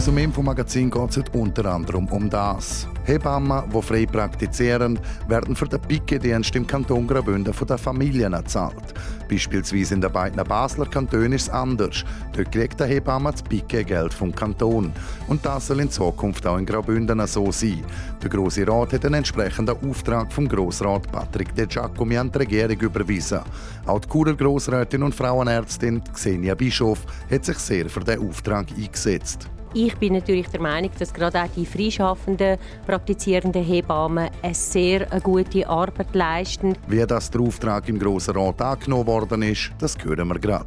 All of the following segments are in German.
Unserem Infomagazin geht es unter anderem um das. Hebammen, die frei praktizieren, werden für den Picke-Dienst im Kanton Graubünden von den Familien gezahlt. Beispielsweise in den beiden Basler Kantonen ist es anders. Dort kriegt der Hebamme das Picke-Geld vom Kanton. Und das soll in Zukunft auch in Graubünden so sein. Der Grosse Rat hat einen entsprechenden Auftrag vom Grossrat Patrick De Giacomi an die Regierung überwiesen. Auch die Churer Grossrätin und Frauenärztin Xenia Bischof hat sich sehr für diesen Auftrag eingesetzt. Ich bin natürlich der Meinung, dass gerade auch die freischaffenden, praktizierenden Hebammen eine sehr eine gute Arbeit leisten. Wie das der Auftrag im Grossen Rat angenommen worden ist, das hören wir gerade.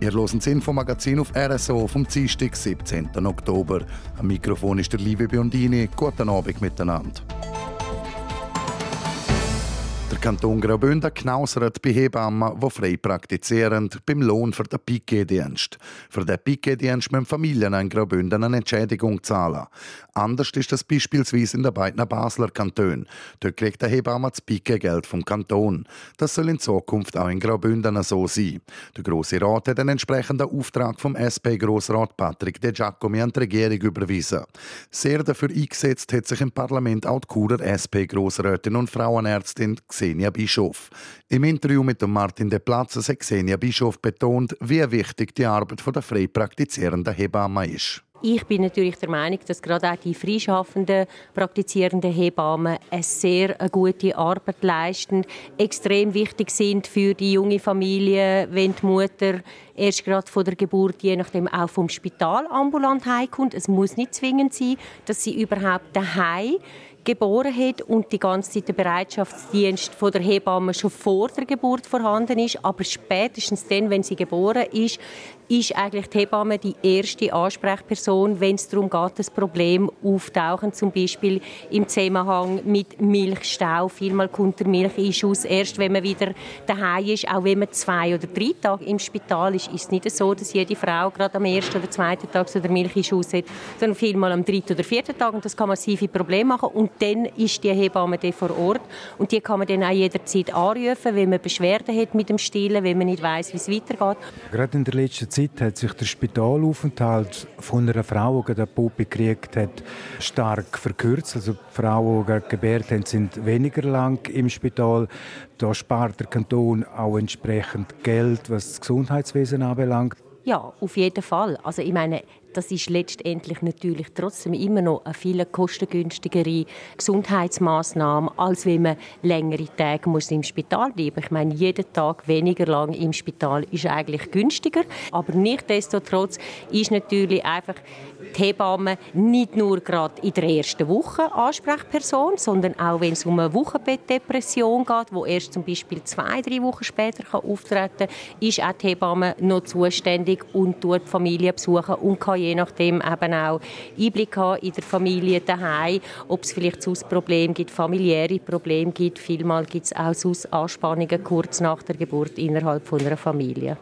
Ihr hört das Infomagazin auf RSO vom Dienstag, 17. Oktober. Am Mikrofon ist der liebe Biondini. Guten Abend miteinander. Der Kanton Graubünden knausert bei Hebammen, die frei praktizieren, beim Lohn für den Piquet-Dienst. Für den Piquet-Dienst müssen Familien in Graubünden eine Entschädigung zahlen. Anders ist das beispielsweise in den beiden Basler Kantonen. Dort kriegt der Hebamme das Piquet-Geld vom Kanton. Das soll in Zukunft auch in Graubünden so sein. Der Grosse Rat hat einen entsprechenden Auftrag vom SP-Grossrat Patrick De Giacomi an die Regierung überwiesen. Sehr dafür eingesetzt hat sich im Parlament auch die Churer SP-Grossrätin und Frauenärztin Xenia Bischof. Im Interview mit Martin De Platzes hat Xenia Bischof betont, wie wichtig die Arbeit der frei praktizierenden Hebammen ist. Ich bin natürlich der Meinung, dass gerade auch die freischaffenden, praktizierenden Hebammen eine sehr eine gute Arbeit leisten, extrem wichtig sind für die junge Familie, wenn die Mutter erst gerade vor der Geburt, je nachdem auch vom Spital ambulant heimkommt. Es muss nicht zwingend sein, dass sie überhaupt daheim geboren hat und die ganze Zeit der Bereitschaftsdienst von der Hebamme schon vor der Geburt vorhanden ist, aber spätestens dann, wenn sie geboren ist, ist eigentlich die Hebamme die erste Ansprechperson, wenn es darum geht, das Problem auftauchen, zum Beispiel im Zusammenhang mit Milchstau. Vielmal kommt der Milcheinschuss erst, wenn man wieder daheim ist, auch wenn man zwei oder drei Tage im Spital ist, ist es nicht so, dass jede Frau gerade am ersten oder zweiten Tag so den Milcheinschuss hat, sondern vielmal am dritten oder vierten Tag und das kann massive Probleme machen und dann ist die Hebamme dann vor Ort und die kann man dann auch jederzeit anrufen, wenn man Beschwerden hat mit dem Stillen, wenn man nicht weiß, wie es weitergeht. Gerade in der letzten Zeit hat sich der Spitalaufenthalt von einer Frau, die eine Puppe gekriegt hat, stark verkürzt. Also Frauen, die gebärt haben, sind weniger lang im Spital. Da spart der Kanton auch entsprechend Geld, was das Gesundheitswesen anbelangt. Ja, auf jeden Fall. Also ich meine, das ist letztendlich natürlich trotzdem immer noch eine viel kostengünstigere Gesundheitsmaßnahme, als wenn man längere Tage muss im Spital bleiben. Ich meine, jeden Tag weniger lang im Spital ist eigentlich günstiger, aber nichtsdestotrotz ist natürlich einfach die Hebamme nicht nur gerade in der ersten Woche Ansprechperson, sondern auch wenn es um eine Wochenbettdepression geht, wo erst zum Beispiel zwei, drei Wochen später auftreten kann, ist auch die Hebamme noch zuständig und tut Familie besuchen und kann je nachdem eben auch Einblick haben in der Familie daheim, ob es vielleicht sonst Probleme gibt, familiäre Probleme gibt. Vielmal gibt es auch sonst Anspannungen kurz nach der Geburt innerhalb von einer Familie.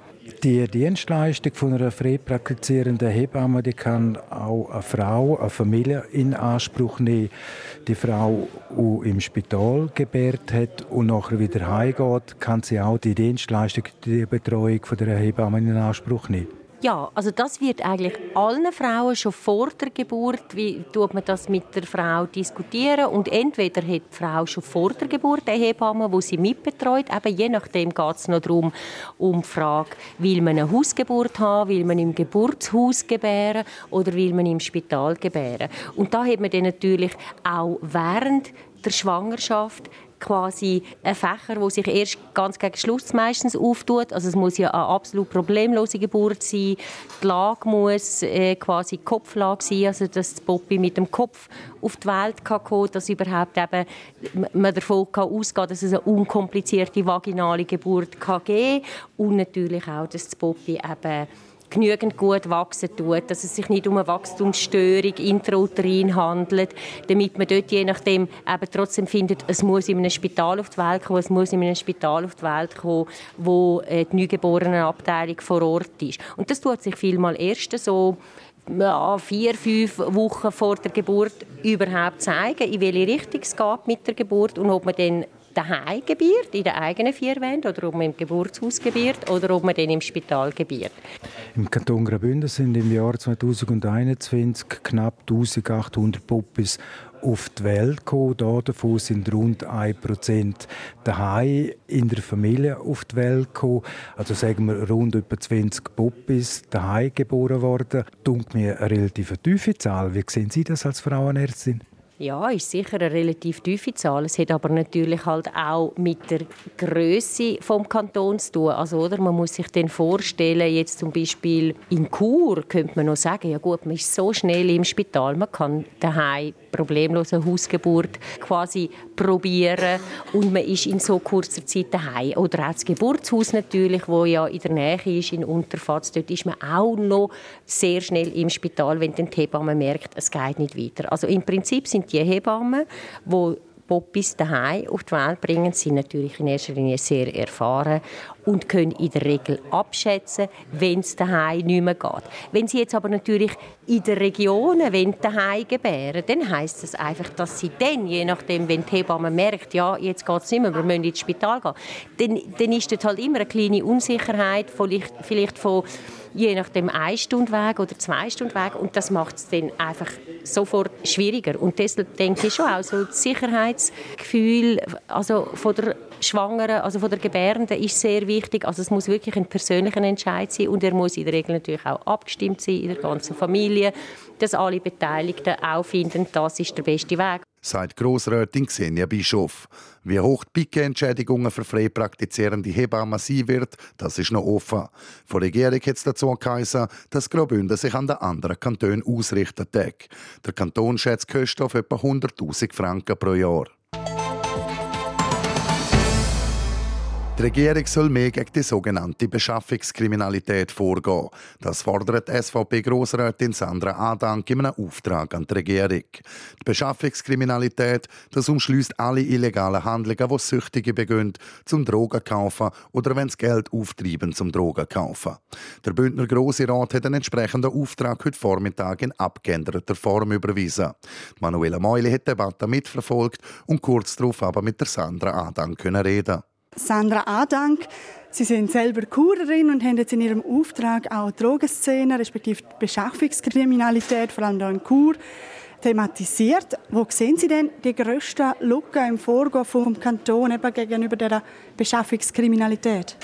Die Dienstleistung von einer frei praktizierenden Hebamme die kann auch eine Frau, eine Familie in Anspruch nehmen. Die Frau, die im Spital gebärt hat und nachher wieder heimgeht, kann sie auch die Dienstleistung, die Betreuung von der Hebamme in Anspruch nehmen. Ja, also das wird eigentlich allen Frauen schon vor der Geburt, wie tut man das mit der Frau diskutieren und entweder hat die Frau schon vor der Geburt eine Hebamme, wo sie mitbetreut, eben je nachdem geht es noch darum, um die Frage, will man eine Hausgeburt haben, will man im Geburtshaus gebären oder will man im Spital gebären. Und da hat man dann natürlich auch während der Schwangerschaft quasi ein Fächer, wo sich erst ganz gegen Schluss meistens auftut. Also es muss ja eine absolut problemlose Geburt sein. Die Lage muss äh, quasi Kopflage sein, also dass das Poppy mit dem Kopf auf die Welt kann kommen, dass überhaupt eben man davon kann ausgehen, dass es eine unkomplizierte vaginale Geburt kann geben und natürlich auch, dass das Poppy eben genügend gut wachsen tut, dass es sich nicht um eine Wachstumsstörung intrauterin handelt, damit man dort je nachdem eben trotzdem findet, es muss in einem Spital auf die Welt kommen, es muss in einem Spital auf die Welt kommen, wo äh, die Neugeborenenabteilung vor Ort ist. Und das tut sich vielmal erst so ja, vier, fünf Wochen vor der Geburt überhaupt zeigen, in welche Richtung es geht mit der Geburt und ob man dann daheim gebiert, in den eigenen vier Wänden, oder ob man im Geburtshaus gebiert, oder ob man dann im Spital gebiert. Im Kanton Graubünden sind im Jahr 2021 knapp 1800 Puppis auf die Welt gekommen. Davon sind rund 1% daheim in der Familie auf die Welt gekommen. Also sagen wir rund etwa 20 Puppis daheim geboren worden. Dunkt mir eine relativ tiefe Zahl. Wie sehen Sie das als Frauenärztin? Ja, ist sicher eine relativ tiefe Zahl. Es hat aber natürlich halt auch mit der Größe vom Kanton zu tun. Also, oder? Man muss sich dann vorstellen, jetzt zum Beispiel in Chur könnte man noch sagen, ja gut, man ist so schnell im Spital, man kann daheim problemlose Hausgeburt quasi probieren und man ist in so kurzer Zeit daheim. Oder auch das Geburtshaus natürlich, wo ja in der Nähe ist, in Unterfatz, dort ist man auch noch sehr schnell im Spital, wenn die Hebamme merkt, es geht nicht weiter. Also im Prinzip sind die Hebammen, die Popis daheim auf die Welt bringen, sind natürlich in erster Linie sehr erfahren und können in der Regel abschätzen, wenn es daheim nicht mehr geht. Wenn sie jetzt aber natürlich in den Regionen daheim gebären, dann heißt das einfach, dass sie dann, je nachdem, wenn die Hebamme merkt, ja, jetzt geht es nicht mehr, wir müssen ins Spital gehen, dann, dann ist dort halt immer eine kleine Unsicherheit, vielleicht, vielleicht von je nachdem ein Stunde oder zwei Stunden Weg und das macht es dann einfach sofort schwieriger und deshalb denke ich schon auch so das Sicherheitsgefühl also von der Schwangeren, also von der Gebärenden ist sehr wichtig. Also es muss wirklich ein persönlicher Entscheid sein und er muss in der Regel natürlich auch abgestimmt sein in der ganzen Familie, dass alle Beteiligten auch finden, das ist der beste Weg sagt Grossrätin Xenia Bischof. Wie hoch die Pike-Entschädigungen für frei praktizierende Hebammen sein wird, das ist noch offen. Von der Regierung hat es dazu geheißen, dass Graubünden sich an den anderen Kantonen ausrichten Der Kanton schätzt Kosten auf etwa 100'000 Franken pro Jahr. Die Regierung soll mehr gegen die sogenannte Beschaffungskriminalität vorgehen. Das fordert SVP-Grossrätin Sandra Adank in einem Auftrag an die Regierung. Die Beschaffungskriminalität, das umschließt alle illegalen Handlungen, die Süchtige begehen, zum Drogen kaufen oder wenn sie Geld auftreiben zum Drogen kaufen. Der Bündner Grosse Rat hat einen entsprechenden Auftrag heute Vormittag in abgeänderter Form überwiesen. Manuela Meuli hat die Debatte mitverfolgt und kurz darauf aber mit der Sandra Adank können reden. Sandra Adank. Sie sind selber Kurerin und haben jetzt in ihrem Auftrag auch Drogenszene, respektive Beschaffungskriminalität, vor allem hier in Kur, thematisiert. Wo sehen Sie denn die grössten Lücken im Vorgehen vom Kanton eben gegenüber der Beschaffungskriminalität?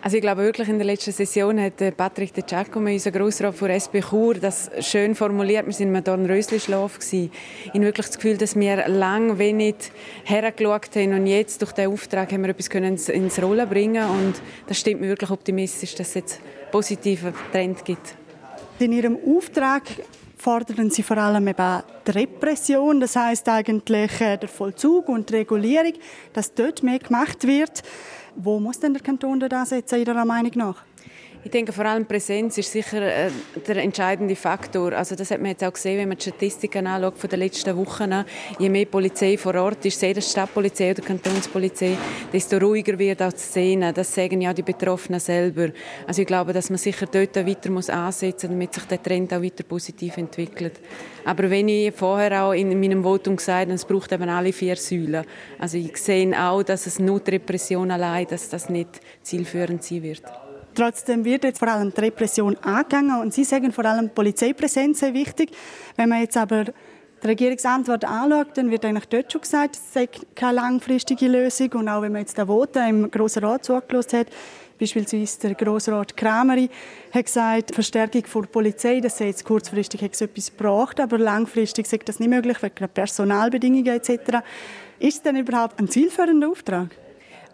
Also ich glaube wirklich, in der letzten Session hat äh, Patrick de Giacomo, unser Grossrat von SP Chur, das schön formuliert. Wir sind im Dornrösli-Schlaf Ich habe wirklich das Gefühl, dass wir lange wenig hergeschaut haben und jetzt durch diesen Auftrag haben wir etwas können ins Rollen bringen und das stimmt mir wirklich optimistisch, dass es jetzt einen positiven Trend gibt. In Ihrem Auftrag fordern Sie vor allem eben die Repression, das heißt eigentlich äh, der Vollzug und die Regulierung, dass dort mehr gemacht wird. Wo muss denn der Kanton da ansetzen, Ihrer Meinung nach? Ich denke, vor allem Präsenz ist sicher äh, der entscheidende Faktor. Also das hat man jetzt auch gesehen, wenn man die Statistiken anschaut von den letzten Wochen. Je mehr Polizei vor Ort ist, sei das Stadtpolizei oder Kantonspolizei, desto ruhiger wird auch die Szene. Das sagen ja die Betroffenen selber. Also ich glaube, dass man sicher dort weiter muss ansetzen muss, damit sich der Trend auch weiter positiv entwickelt. Aber wenn ich vorher auch in meinem Votum gesagt habe, es braucht eben alle vier Säulen. Also ich sehe auch, dass es nur die Repression allein, dass das nicht zielführend sein wird. Trotzdem wird jetzt vor allem die Repression angegangen und Sie sagen vor allem Polizeipräsenz sehr wichtig. Wenn man jetzt aber die Regierungsantwort anschaut, dann wird eigentlich dort schon gesagt, es sei keine langfristige Lösung. Und auch wenn man jetzt den Voten im Grossen Rat zugelassen hat, beispielsweise der Grossrat Krameri hat gesagt, Verstärkung der Polizei, das sei jetzt kurzfristig etwas gebracht, aber langfristig sei das nicht möglich, wegen Personalbedingungen etc. Ist denn überhaupt ein zielführender Auftrag?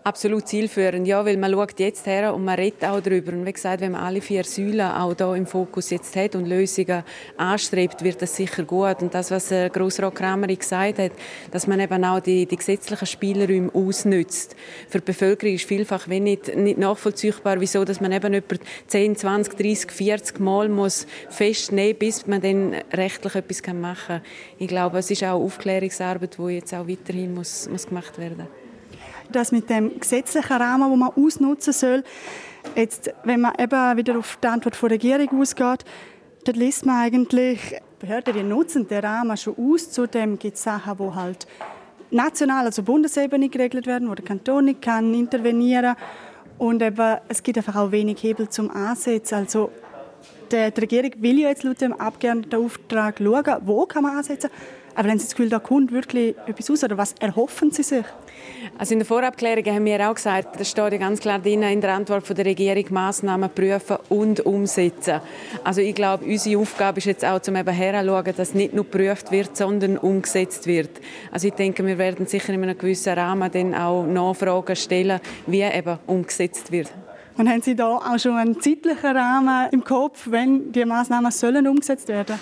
Absolut zielführend, ja, weil man schaut jetzt her und man redet auch darüber. Und wie gesagt, wenn man alle vier Säulen auch da im Fokus jetzt hat und Lösungen anstrebt, wird das sicher gut. Und das, was äh, Grossrat Kramer gesagt hat, dass man eben auch die, die gesetzlichen Spielräume ausnützt. Für die Bevölkerung ist vielfach nicht, nicht nachvollziehbar, wieso dass man eben etwa 10, 20, 30, 40 Mal muss festnehmen bis man dann rechtlich etwas machen kann. Ich glaube, es ist auch Aufklärungsarbeit, die jetzt auch weiterhin muss, muss gemacht werden muss das mit dem gesetzlichen Rahmen, wo man ausnutzen soll. Jetzt, wenn man eben wieder auf die Antwort der Regierung ausgeht, dann liest man eigentlich, Behörden die nutzen den Rahmen schon aus. Zudem gibt es Sachen, die halt national, also Bundesebene geregelt werden, wo der Kanton nicht kann intervenieren und eben, es gibt einfach auch wenig Hebel zum Ansetzen. Also die, die Regierung will ja jetzt laut dem Abgeordnetenauftrag schauen, wo kann man ansetzen. Aber wenn Sie das Gefühl, da kommt wirklich etwas raus, oder was erhoffen Sie sich? Also in der Vorabklärung haben wir auch gesagt, das steht ja ganz klar drin in der Antwort von der Regierung, Massnahmen prüfen und umsetzen. Also ich glaube, unsere Aufgabe ist jetzt auch, zum eben heranzuschauen, dass nicht nur geprüft wird, sondern umgesetzt wird. Also ich denke, wir werden sicher in einem gewissen Rahmen dann auch Nachfragen stellen, wie eben umgesetzt wird. Und haben Sie da auch schon einen zeitlichen Rahmen im Kopf, wenn die Massnahmen sollen umgesetzt werden?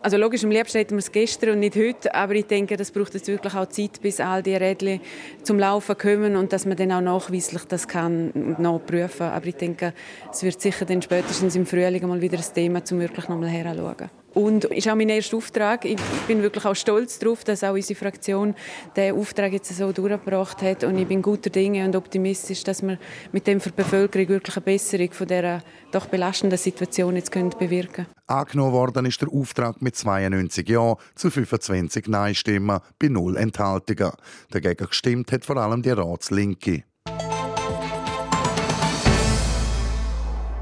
Also logisch, am liebsten hätten wir es gestern und nicht heute, aber ich denke, das braucht jetzt wirklich auch Zeit, bis all die Rädchen zum Laufen kommen und dass man dann auch nachweislich das kann nachprüfen. Aber ich denke, es wird sicher dann spätestens im Frühling mal wieder ein Thema, um wirklich nochmal heranzuschauen. Und ist auch mein erster Auftrag. Ich bin wirklich auch stolz darauf, dass auch unsere Fraktion den Auftrag jetzt so durchgebracht hat. Und ich bin guter Dinge und optimistisch, dass wir mit dem für die Bevölkerung wirklich eine Besserung von dieser doch belastenden Situation jetzt können bewirken können. Angenommen worden ist der Auftrag mit 92 Ja zu 25 Nein-Stimmen bei null Enthaltungen. Dagegen gestimmt hat vor allem die Ratslinke.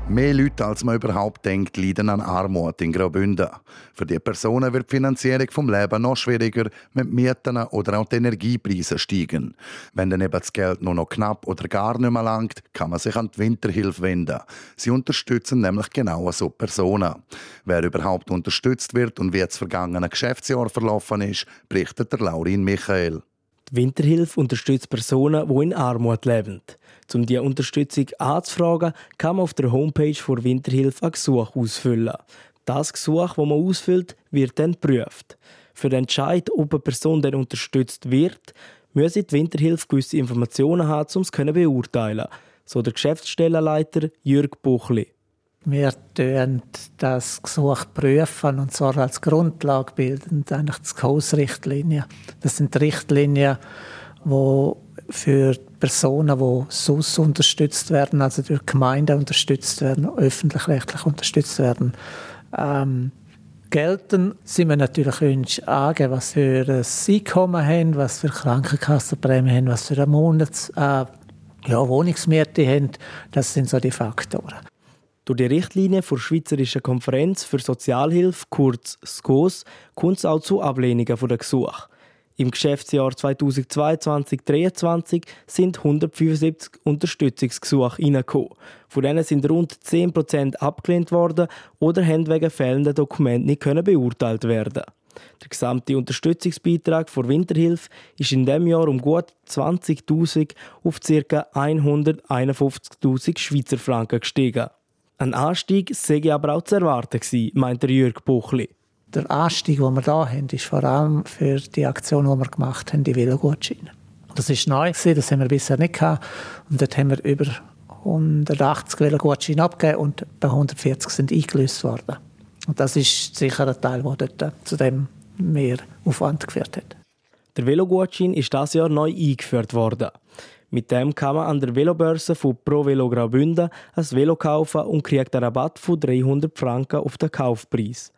Mehr Leute, als man überhaupt denkt, leiden an Armut in Graubünden. Für die Personen wird die Finanzierung vom Leben noch schwieriger, wenn die Mieten oder auch die Energiepreise steigen. Wenn dann eben das Geld nur noch knapp oder gar nicht mehr langt, kann man sich an die Winterhilfe wenden. Sie unterstützen nämlich genau so Personen. Wer überhaupt unterstützt wird und wie das vergangene Geschäftsjahr verlaufen ist, berichtet der Laurin Michael. Winterhilfe unterstützt Personen, die in Armut leben. Um diese Unterstützung anzufragen, kann man auf der Homepage der Winterhilfe ein Gesuch ausfüllen. Das Gesuch, das man ausfüllt, wird dann geprüft. Für den Entscheid, ob eine Person dann unterstützt wird, müsse die Winterhilfe gewisse Informationen haben, um es zu beurteilen. So der Geschäftsstellenleiter Jürg Buchli. Wir prüfen das Gesuch prüfen und zwar als Grundlage bildend eigentlich die SCOS-Richtlinien. Das sind Richtlinien, die für Personen, die SUS unterstützt werden, also durch Gemeinden unterstützt werden, öffentlich-rechtlich unterstützt werden, ähm, gelten, sind wir natürlich uns angeben, was für ein Einkommen haben, was für Krankenkassenprämien haben, was für eine Monats äh, ja, Wohnungsmiete haben. Das sind so die Faktoren. Durch die Richtlinie der Schweizerischen Konferenz für Sozialhilfe, kurz SCOS, kommt es auch zu Ablehnungen der Gesuche. Im Geschäftsjahr 2022-2023 sind 175 Unterstützungsgesuche reingekommen. Von denen sind rund 10% abgelehnt worden oder haben wegen fehlender Dokumente nicht beurteilt werden. Der gesamte Unterstützungsbeitrag für Winterhilfe ist in diesem Jahr um gut 20.000 auf ca. 151.000 Schweizer Franken gestiegen. Ein Anstieg sei aber auch zu erwarten gewesen, meint der Jürg Buchli. Der Anstieg, den wir hier haben, ist vor allem für die Aktion, die wir gemacht haben, die Velogutscheine. Das ist neu, das haben wir bisher nicht gehabt. Und dort haben wir über 180 Velogutscheine abgegeben und bei 140 sind eingelöst worden. Und das ist sicher ein Teil, der dort zu dem mehr Aufwand geführt hat. Der Velogutschein ist dieses Jahr neu eingeführt worden. Mit dem kann man an der Velobörse von Pro Velo Graubünden ein Velo kaufen und kriegt einen Rabatt von 300 Franken auf den Kaufpreis.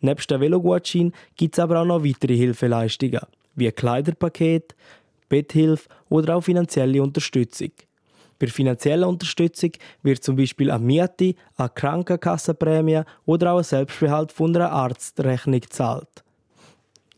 Neben dem Velogutschein gibt es aber auch noch weitere Hilfeleistungen, wie Kleiderpaket, Betthilfe oder auch finanzielle Unterstützung. Bei finanzieller Unterstützung wird zum Beispiel eine Miete, eine Krankenkassenprämie oder auch ein Selbstbehalt von einer Arztrechnung gezahlt.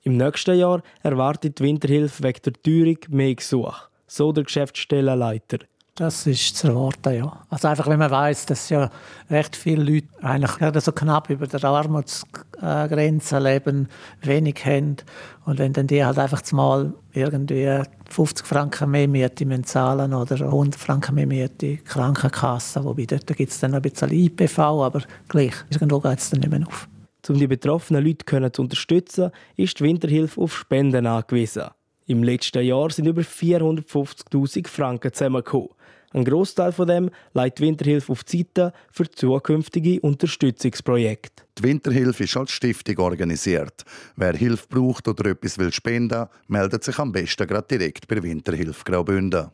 Im nächsten Jahr erwartet die Winterhilfe wegen der Teuerung mehr Gesuche so der Geschäftsstellenleiter. Das ist zu erwarten, ja. Also einfach, wenn man weiß, dass ja recht viele Leute eigentlich gerade so knapp über der Armutsgrenze leben, wenig haben und wenn dann die halt einfach mal irgendwie 50 Franken mehr Miete müssen zahlen oder 100 Franken mehr Miete Krankenkasse, wobei dort gibt es dann noch ein bisschen IPV, aber gleich, irgendwo geht es dann nicht mehr auf. Um die betroffenen Leute zu unterstützen, ist die Winterhilfe auf Spenden angewiesen. Im letzten Jahr sind über 450.000 Franken zusammengekommen. Ein Großteil von dem leitet Winterhilfe auf die Seite für zukünftige Unterstützungsprojekte. Die Winterhilfe ist als Stiftung organisiert. Wer Hilfe braucht oder etwas will spenden, meldet sich am besten direkt bei Winterhilfe Graubünden.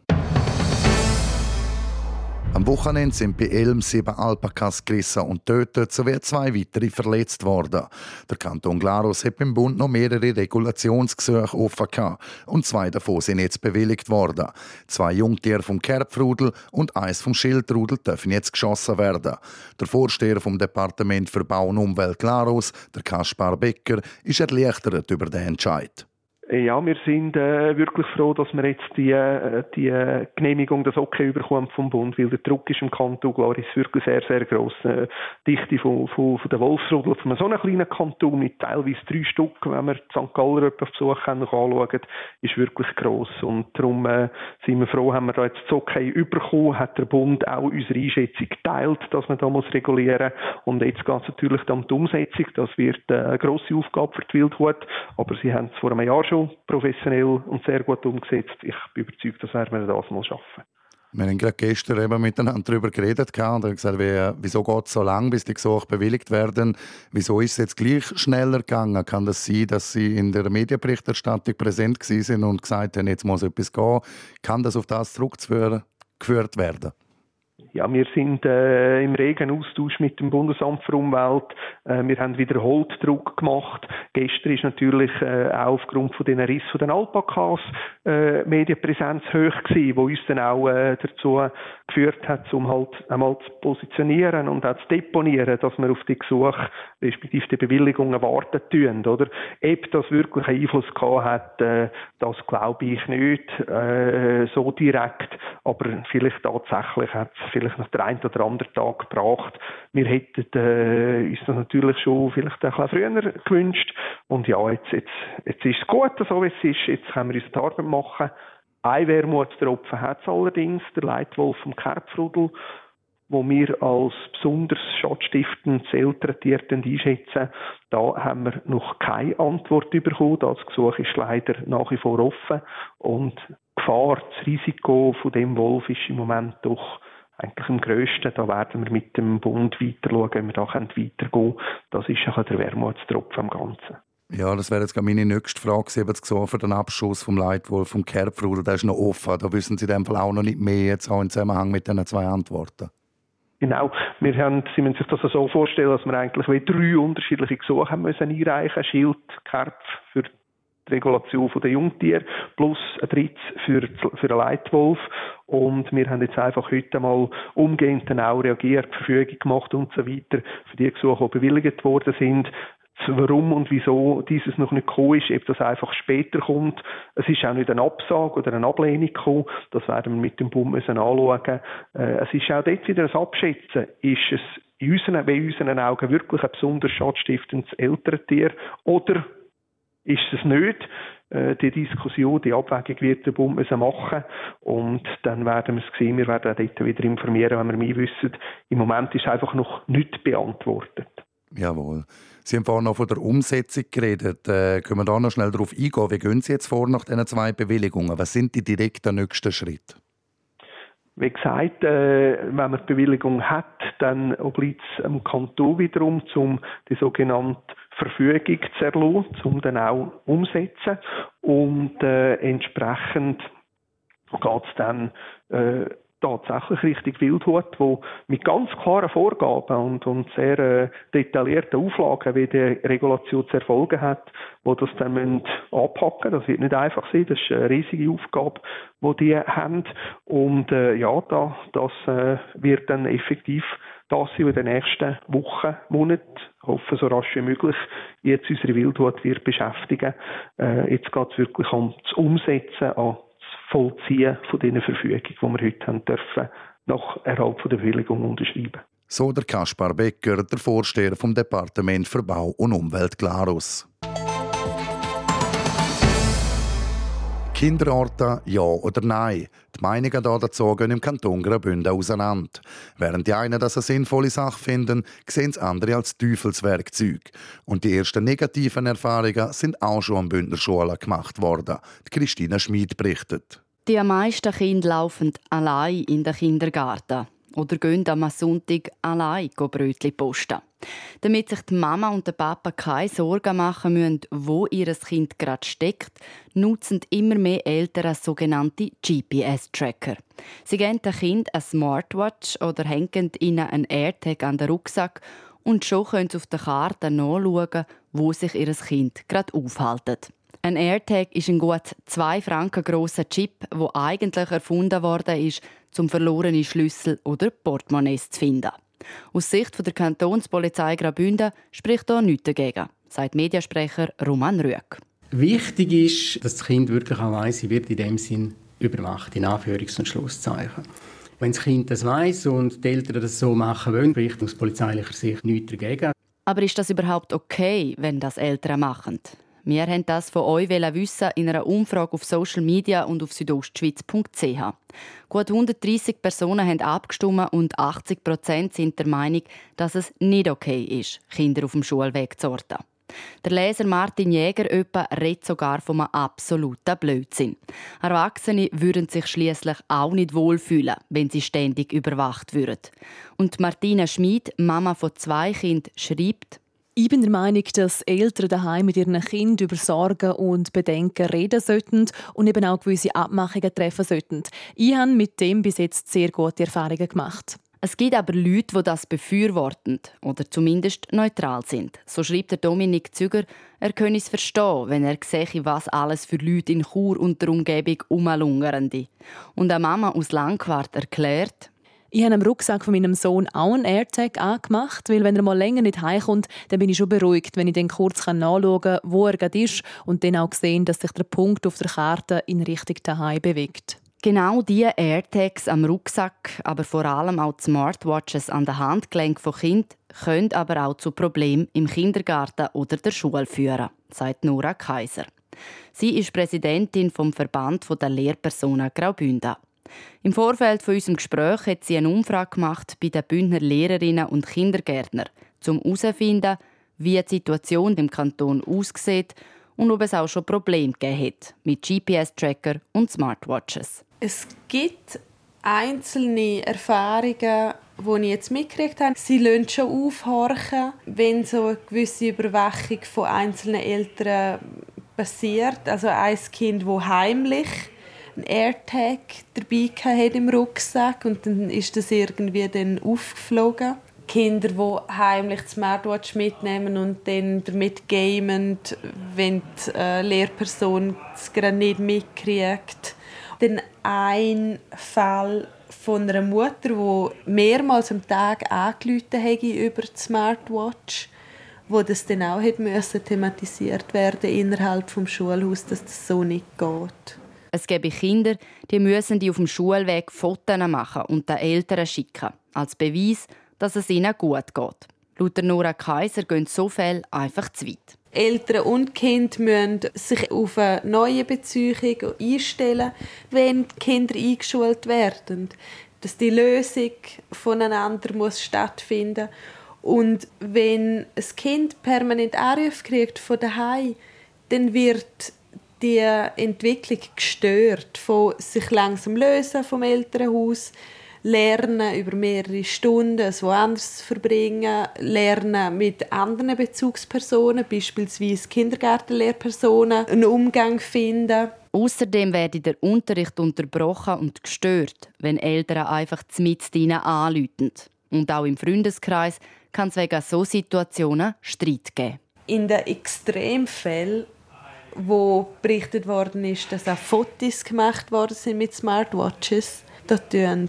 Am Wochenende sind bei Elm sieben Alpakas gerissen und tötet, sowie zwei weitere verletzt worden. Der Kanton Glarus hat beim Bund noch mehrere Regulationsgesuche offen gehabt und zwei davon sind jetzt bewilligt worden. Zwei Jungtiere vom Kerbfrudel und eins vom Schildrudel dürfen jetzt geschossen werden. Der Vorsteher vom Departement für Bau und Umwelt Glarus, der Kaspar Becker, ist erleichtert über den Entscheid. Ja, wir sind äh, wirklich froh, dass wir jetzt die, äh, die äh, Genehmigung, das Okay überkommen vom Bund, weil der Druck ist im Kanton Glaris wirklich sehr, sehr gross. Äh, Dichte von, von, von der Wolfsrudel von so einem kleinen Kanton mit teilweise drei Stück, wenn wir St. Galler auf Besuch noch anschauen, ist wirklich gross. Und darum äh, sind wir froh, haben wir da jetzt das Okay überkommen, hat der Bund auch unsere Einschätzung geteilt, dass man da muss regulieren Und jetzt geht es natürlich dann um die Umsetzung. Das wird äh, eine grosse Aufgabe für die Wildhut, aber sie haben es vor einem Jahr schon schon professionell und sehr gut umgesetzt. Ich bin überzeugt, dass wir das mal schaffen. Wir haben gerade gestern eben miteinander darüber geredet und haben gesagt, wie, wieso geht es so lange, bis die Gesuche bewilligt werden? Wieso ist es jetzt gleich schneller gegangen? Kann das sein, dass Sie in der Medienberichterstattung präsent sind und gesagt haben, jetzt muss etwas gehen? Kann das auf das zurückgeführt werden? Ja, wir sind äh, im regen Austausch mit dem Bundesamt für Umwelt. Äh, wir haben wiederholt Druck gemacht. Gestern ist natürlich äh, auch aufgrund von den Rissen von den Alpakas äh, Medienpräsenz hoch gewesen, wo uns dann auch äh, dazu geführt hat, um halt einmal zu positionieren und auch zu deponieren, dass wir auf die Gesuche respektive die Bewilligungen warten tun, oder? Ob das wirklich einen Einfluss gehabt hat, äh, das glaube ich nicht äh, so direkt, aber vielleicht tatsächlich hat es vielleicht noch der ein oder andere Tag gebracht. Wir hätten äh, uns das natürlich schon vielleicht ein bisschen früher gewünscht und ja, jetzt, jetzt, jetzt ist es gut, so wie es ist, jetzt können wir uns die Arbeit machen. Ein Wermutstropfen hat es allerdings, der Leitwolf vom Kerbfrudel, wo wir als besonders schadstiftend zu Elterntieren einschätzen. Da haben wir noch keine Antwort bekommen. Das Gesuch ist leider nach wie vor offen. Und die Gefahr, das Risiko von dem Wolf ist im Moment doch eigentlich am grössten. Da werden wir mit dem Bund weiter schauen, wenn wir da weitergehen können. Das ist ein der Wermutstropfen am Ganzen. Ja, das wäre jetzt meine nächste Frage gewesen, für den Abschuss vom Leitwolf vom Kerbfruder. Der ist noch offen. Da wissen Sie in dem Fall auch noch nicht mehr jetzt auch im Zusammenhang mit diesen zwei Antworten. Genau. Wir haben, Sie müssen sich das so vorstellen, dass wir eigentlich drei unterschiedliche Gesuche haben müssen einreichen. Schild, Kerb für die Regulation der Jungtiere plus ein drittes für, für einen Leitwolf. Und wir haben jetzt einfach heute mal umgehend dann auch reagiert, Verfügung gemacht und so weiter für die Gesuche, die bewilligt worden sind warum und wieso dieses noch nicht gekommen ist, ob das einfach später kommt. Es ist auch nicht eine Absage oder eine Ablehnung gekommen. Das werden wir mit dem Bund müssen anschauen. Äh, es ist auch dort wieder ein Abschätzen. Ist es in unseren, in unseren Augen wirklich ein besonders schadstiftendes Elterntier oder ist es nicht? Äh, die Diskussion, die Abwägung wird der Bund müssen machen und dann werden wir es sehen. Wir werden auch dort wieder informieren, wenn wir mehr wissen. Im Moment ist einfach noch nicht beantwortet. Jawohl. Sie haben vorhin noch von der Umsetzung geredet. Äh, können wir da noch schnell darauf eingehen? Wie gehen Sie jetzt vor nach diesen zwei Bewilligungen? Was sind die direkten nächsten Schritte? Wie gesagt, äh, wenn man die Bewilligung hat, dann obliegt es dem Kanton wiederum, um die sogenannte Verfügung zu erlassen, um dann auch umzusetzen. Und äh, entsprechend geht es dann äh, tatsächlich richtig Wildhut, wo mit ganz klaren Vorgaben und, und sehr äh, detaillierten Auflagen, wie die Regulation zu erfolgen hat, wo das dann müssen anpacken Das wird nicht einfach sein, das ist eine riesige Aufgabe, die die haben. Und äh, ja, da, das äh, wird dann effektiv das in den nächsten Wochen, Monaten, hoffe so rasch wie möglich, jetzt unsere Wildhut wird beschäftigen. Äh, jetzt geht es wirklich um das Umsetzen an Vollziehen von diesen Verfügungen, die wir heute haben dürfen, nach Erhalt der Bewilligung unterschreiben. So der Kaspar Becker, der Vorsteher vom Departement für Bau und Umwelt Glarus. Kinderorte, ja oder nein? Die Meinungen dazu gehen im Kanton Graubünden auseinander. Während die einen das eine sinnvolle Sache finden, sehen es andere als Teufelswerkzeug. Und die ersten negativen Erfahrungen sind auch schon an Bündnerschulen gemacht worden. Die Christina Schmid berichtet. Die meisten Kinder laufen allein in den Kindergarten oder gehen am Sonntag allein Brötchen posten. Damit sich die Mama und der Papa keine Sorgen machen müssen, wo ihr Kind gerade steckt, nutzen immer mehr Eltern sogenannte GPS-Tracker. Sie geben dem Kind eine Smartwatch oder hängen ihnen einen AirTag an den Rucksack und schon können sie auf der Karte nachschauen, wo sich ihr Kind gerade aufhält. Ein AirTag ist ein gut zwei Franken grosser Chip, der eigentlich erfunden worden ist, um verlorene Schlüssel oder Portemonnaies zu finden. Aus Sicht der Kantonspolizei Graubünden spricht da nichts dagegen, sagt Mediasprecher Roman Rüegg. Wichtig ist, dass das Kind wirklich auch weiss, sie wird in dem Sinn überwacht, in Anführungs- und Schlusszeichen. Wenn das Kind das weiss und die Eltern das so machen wollen, spricht aus polizeilicher Sicht nichts dagegen. Aber ist das überhaupt okay, wenn das Eltern machen? Wir wollten das von euch wissen in einer Umfrage auf Social Media und auf südostschweiz.ch. Gut 130 Personen haben abgestimmt und 80 Prozent sind der Meinung, dass es nicht okay ist, Kinder auf dem Schulweg zu orten. Der Leser Martin Jäger redet sogar von einem absoluten Blödsinn. Erwachsene würden sich schließlich auch nicht wohlfühlen, wenn sie ständig überwacht würden. Und Martina Schmid, Mama von zwei Kindern, schreibt, ich bin der Meinung, dass Eltern daheim mit ihren Kindern über Sorgen und Bedenken reden sollten und eben auch gewisse Abmachungen treffen sollten. Ich habe mit dem bis jetzt sehr gute Erfahrungen gemacht. Es gibt aber Leute, die das befürworten oder zumindest neutral sind. So schreibt der Dominik Züger, er könne es verstehen, wenn er sehe, was alles für Leute in Chur und der Umgebung umlungern. Und eine Mama aus Langquart erklärt, ich habe am Rucksack von meinem Sohn auch einen AirTag angemacht, weil wenn er mal länger nicht heimkommt, dann bin ich schon beruhigt, wenn ich dann kurz nachschauen kann, wo er gerade ist und dann auch sehen, dass sich der Punkt auf der Karte in Richtung daheim bewegt. Genau diese AirTags am Rucksack, aber vor allem auch die Smartwatches an der Handgelenk von Kind können aber auch zu Problemen im Kindergarten oder der Schule führen, sagt Nora Kaiser. Sie ist Präsidentin vom Verband der Lehrpersonen Graubünden. Im Vorfeld von unserem Gespräch hat sie eine Umfrage gemacht bei den Bündner Lehrerinnen und Kindergärtnern, um herauszufinden, wie die Situation im Kanton aussieht und ob es auch schon Probleme gegeben hat mit GPS-Tracker und Smartwatches. Es gibt einzelne Erfahrungen, die ich jetzt mitgekriegt habe. Sie lassen schon aufhorchen, wenn so eine gewisse Überwachung von einzelnen Eltern passiert. Also ein Kind, das heimlich einen AirTag dabei im Rucksack und dann ist das irgendwie dann aufgeflogen. Kinder, die heimlich die Smartwatch mitnehmen und dann damit gamen, wenn die äh, Lehrperson es gerade nicht mitkriegt. Dann ein Fall von einer Mutter, die mehrmals am Tag angerufen hat über die Smartwatch wo das dann auch hätte thematisiert werden innerhalb vom Schulhaus, dass das so nicht geht. Es gäbe Kinder, die müssen die auf dem Schulweg Fotos machen und den Eltern schicken, als Beweis, dass es ihnen gut geht. Laut Nora Kaiser gehen so Fälle einfach zu weit. Eltern und Kind müssen sich auf eine neue Beziehung einstellen, wenn die Kinder eingeschult werden. Dass die Lösung voneinander muss stattfinden und wenn ein Kind permanent Anrufe kriegt von daheim, dann wird die Entwicklung gestört von sich langsam lösen vom Elternhaus, lernen über mehrere Stunden es woanders zu verbringen, lernen mit anderen Bezugspersonen, beispielsweise Kindergartenlehrpersonen, einen Umgang finden. Außerdem werde der Unterricht unterbrochen und gestört, wenn Eltern einfach mit ihnen anrufen. Und auch im Freundeskreis kann es wegen so Situationen Streit geben. In den Extremfällen wo berichtet worden ist, dass auch Fotos gemacht worden sind mit Smartwatches. Da tun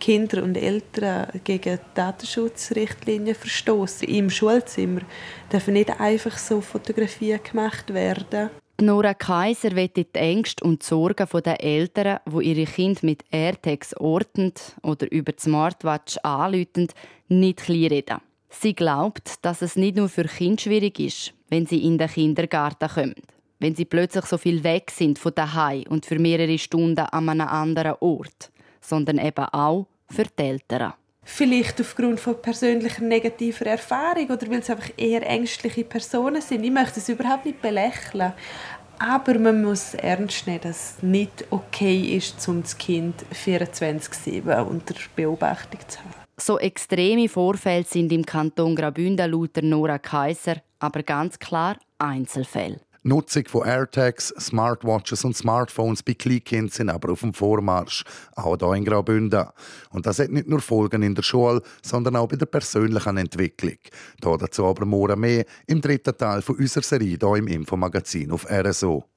Kinder und Eltern gegen Datenschutzrichtlinien verstoßen. Im Schulzimmer dürfen nicht einfach so Fotografien gemacht werden. Nora Kaiser wird die Ängste und Sorgen der Eltern, wo ihre Kinder mit AirTags ortend oder über die Smartwatch anlüten, nicht kleinreden. Sie glaubt, dass es nicht nur für Kinder schwierig ist, wenn sie in den Kindergarten kommen. Wenn sie plötzlich so viel weg sind von daheim und für mehrere Stunden an einem anderen Ort, sondern eben auch für die Eltern. Vielleicht aufgrund von persönlicher negativer Erfahrung oder weil es einfach eher ängstliche Personen sind. Ich möchte es überhaupt nicht belächeln. Aber man muss ernst nehmen, dass es nicht okay ist, um das Kind 24-7 unter Beobachtung zu haben. So extreme Vorfälle sind im Kanton Graubünden laut Nora Kaiser aber ganz klar Einzelfälle. Nutzung von AirTags, Smartwatches und Smartphones bei Kleinkind sind aber auf dem Vormarsch, auch hier in Graubünden. Und das hat nicht nur Folgen in der Schule, sondern auch bei der persönlichen Entwicklung. Hier dazu aber morgen mehr im dritten Teil von unserer Serie hier im Infomagazin auf RSO.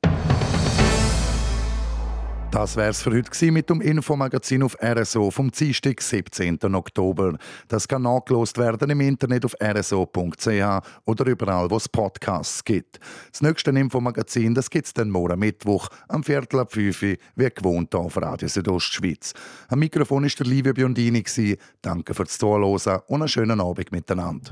Das wär's für heute mit dem Infomagazin auf RSO vom Dienstag, 17. Oktober. Das kann nachgelost werden im Internet auf rso.ch oder überall, wo es Podcasts gibt. Das nächste Infomagazin, das gibt's dann morgen Mittwoch am Viertel ab 5 Uhr, wie gewohnt auf Radio Südostschweiz. Am Mikrofon war der Livio Biondini. Danke fürs Zuhören und einen schönen Abend miteinander.